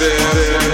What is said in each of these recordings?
massive, massive.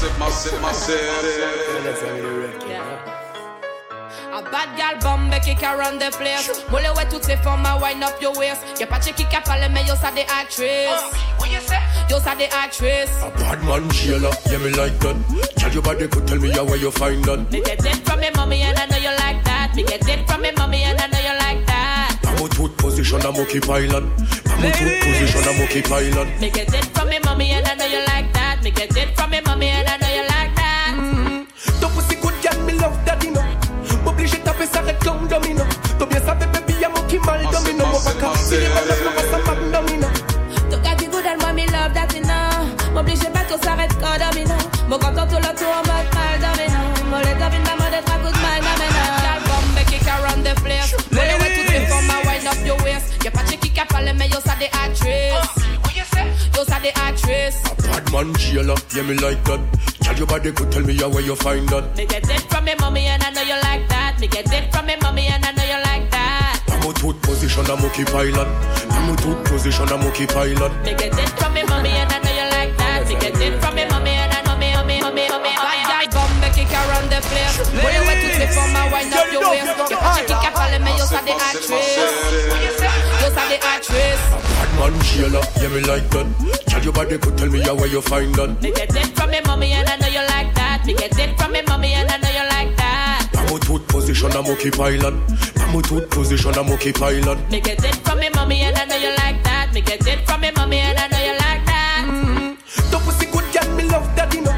Massive, massive, massive. A bad gal bombe qui can run the place. Moule ouais toutes ces formes à wind up your waist. Y'a pas de qui a parlé mais yo ça des actrices Yo ça des actrices A bad man jailer, yeah me like that. Tell your body could tell me how where you find that. Me get it from me mommy and I know you like that. Me get it from me mommy and I know you like that I'm out with position, I'm okay pilot. I'm out with position, I'm okay pilot. Me get it from me mommy and I know you like that. Me get it from me mommy and I know you like that. Mm-hmm. Ton pussy good girl, me love daddy no. M'oblige taper ça red comme domino Toi bien savais baby, y'a mon qui mal domino Mon baka, si les balles, non pas ça pas domino Tu gagnes good and moi me love that you know M'oblige pas qu'on s'arrête quand domino Mon content tout le parlé mais yo ça des actrices Yo ça des actrices A bad man jailer, yeah me like that. Tell your body could tell me how where you find that. Me get it from me mommy and I know you like that. Me get it from me mommy and I know you like that. I'm out with position, I'm okay pilot. I'm out with position, I'm okay pilot. Me get it from me mommy and I know you like that. Me get it from me mommy and I know me, oh me, oh me, oh me. Bad guy bombe qui can run the place. Boy, you wet toutes ces formes à wind up your waist. Y'a pas de qui a parlé mais yo ça des actrices. Yo ça des actrices. A man jailer, yeah me like that. Tell your body could tell me how where you find that. Me get it from me mommy and I know you like that. Me get it from me mommy and I know you like that. I'm out with position, I'm okay pilot. I'm out with position, I'm okay pilot. Me get it from me mommy and I know you like that. Me get it from me mommy and I know you like that. Mm-hmm. Ton pussy good girl, me love daddy no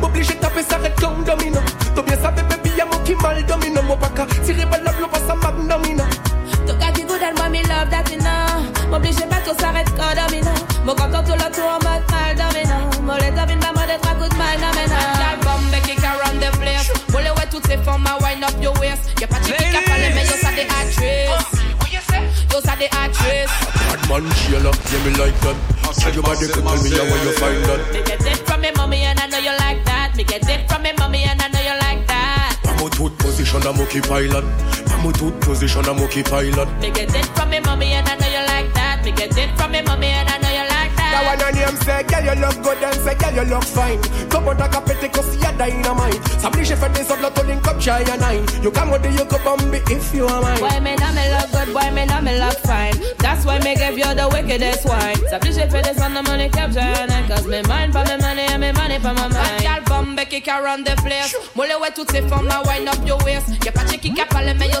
M'oblige taper ça red comme domino Toi bien savais baby, y'a mon qui mal domino Mon baka, si les balles, non pas ça mag domino Tu gagnes good and moi me love that you know M'obligez pas tout s'arrête quand dominant. Mon content tout le tour en mode mal dominant. Mon les domine pas mode être à coup de mal dominant. L'album bec kick around the place. Pour les ouais toutes ces formes, I wind up your waist. Y'a pas de chick qui a parlé, mais yo ça des actrices. Yo ça des actrices. Bad man, Sheila, yeah, me like that. Tell your body, could tell me yeah, where you find that. Me get it from me mommy and I know you like that. Me get it from me mommy and I know you like that. Pamo tooth position, I'm okay pilot. Pamo tooth position, I'm okay pilot. Me get it from me mommy and I know get it from me mommy and I know you like That that. one on name say, girl you look good and say, girl you look fine. Come on, like a petty cause you're dynamite. S'oblige fait des autres, to link up shy and nine. You come with the you could bomb if you are mine. Boy, me know me look good, boy, me know me look fine. That's why me give you the wickedest wine. S'applique for this on the money capture and cause me mind for me money and me money for my mind. Gal bombe kick around the place. Molle ouais toutes ces femmes, I wind up your waist. Y'a pas de chick qui a parlé, mais yo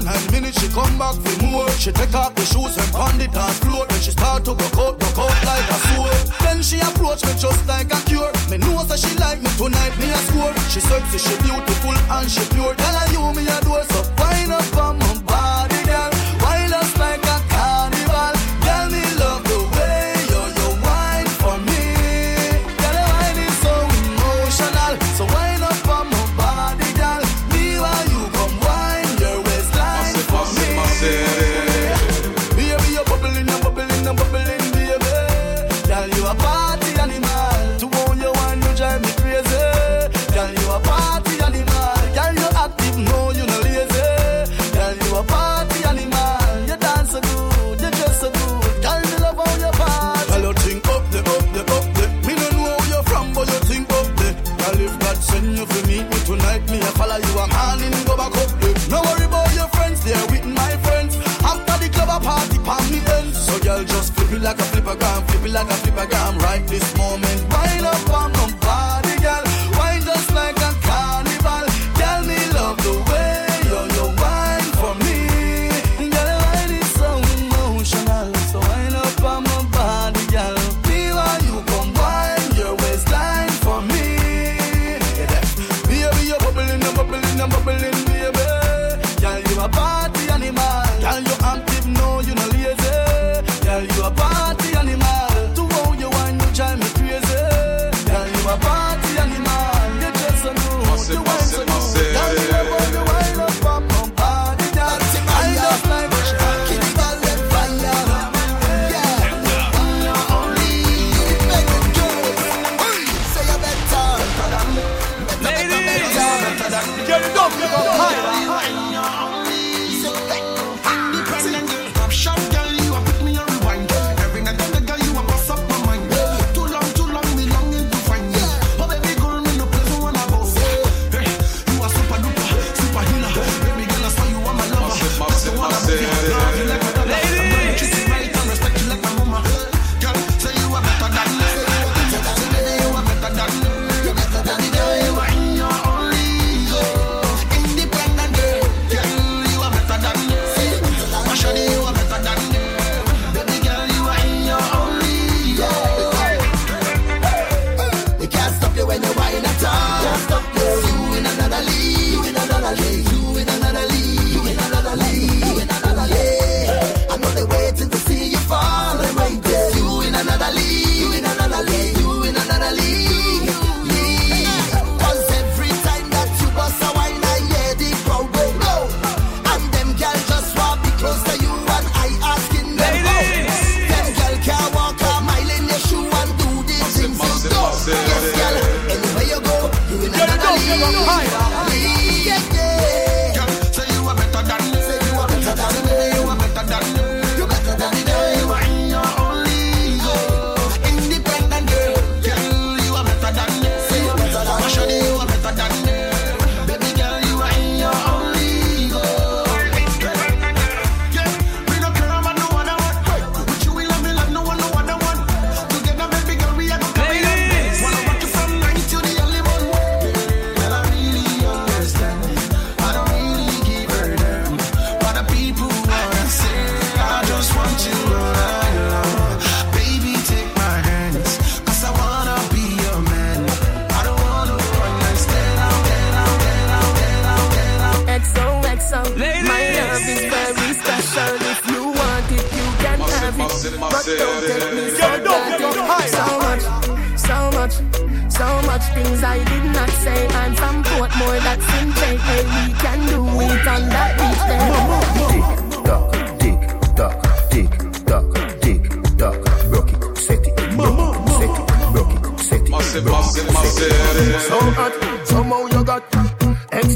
After nine minutes, she come back for more. She take off the shoes and pound it on floor. Then she start to go out, go out like a sword. Then she approach me just like a cure. Me know that she like me tonight, me a score. She sexy, she beautiful and she pure. Tell me. Baby, you're bubbling, bubbling, bubbling, baby. Girl, you a party animal. To own your wine, you drive me crazy. Girl, you a party animal. Girl, you active, no, you no lazy. Girl, you a party animal. You dance so good, you dress so good. Girl, me love how you party. Girl, you think up the, up up the. Me no know where you're from, but you think up the. Girl, if God send you to meet me tonight, me like a flipper, go and flip it like a flipper, go.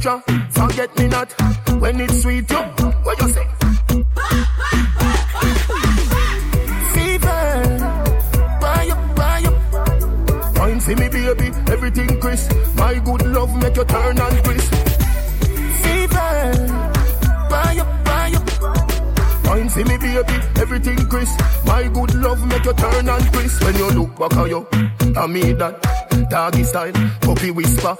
Extra. Forget me not when it's sweet. You, what you say? Fever, buy up, buy up. Wine for me, baby, everything crisp. My good love make you turn and crisp. Fever, buy up, buy up. Wine for me, baby, everything crisp. My good love make you turn and crisp. When you look back at you, I mean that. Doggy style, puppy whisper.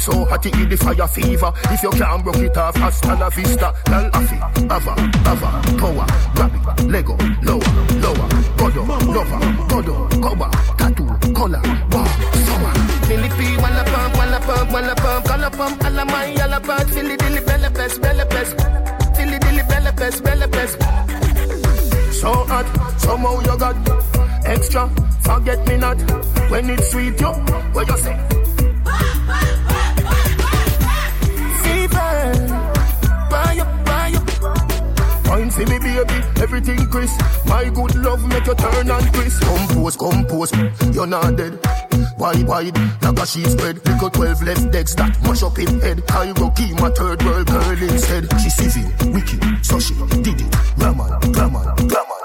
So hot it the fire fever. If you can't broke it off, hasta la vista. Lal afi, ava, ava, power, grab it, Lego, lower, lower. Godo, lover, godo, cover, tattoo, color, wow, summer. Philippi, wanna pump, wanna pump, wanna pump, color pump, alla my, alla part, Philly dilly, bella pest, bella pest. Philly dilly, bella pest, bella pest. So hot, somehow you got extra. Forget me not when it's sweet, yo. What you say? See me baby, everything crisp. My good love make you turn and crisp. Compose, compose, you're not dead. Wide, wide, like a sheet spread. at 12 left decks that mush up in head. Cairo key, my third world girl instead. She civil, wicked, so she did it. Raman, Raman, Raman.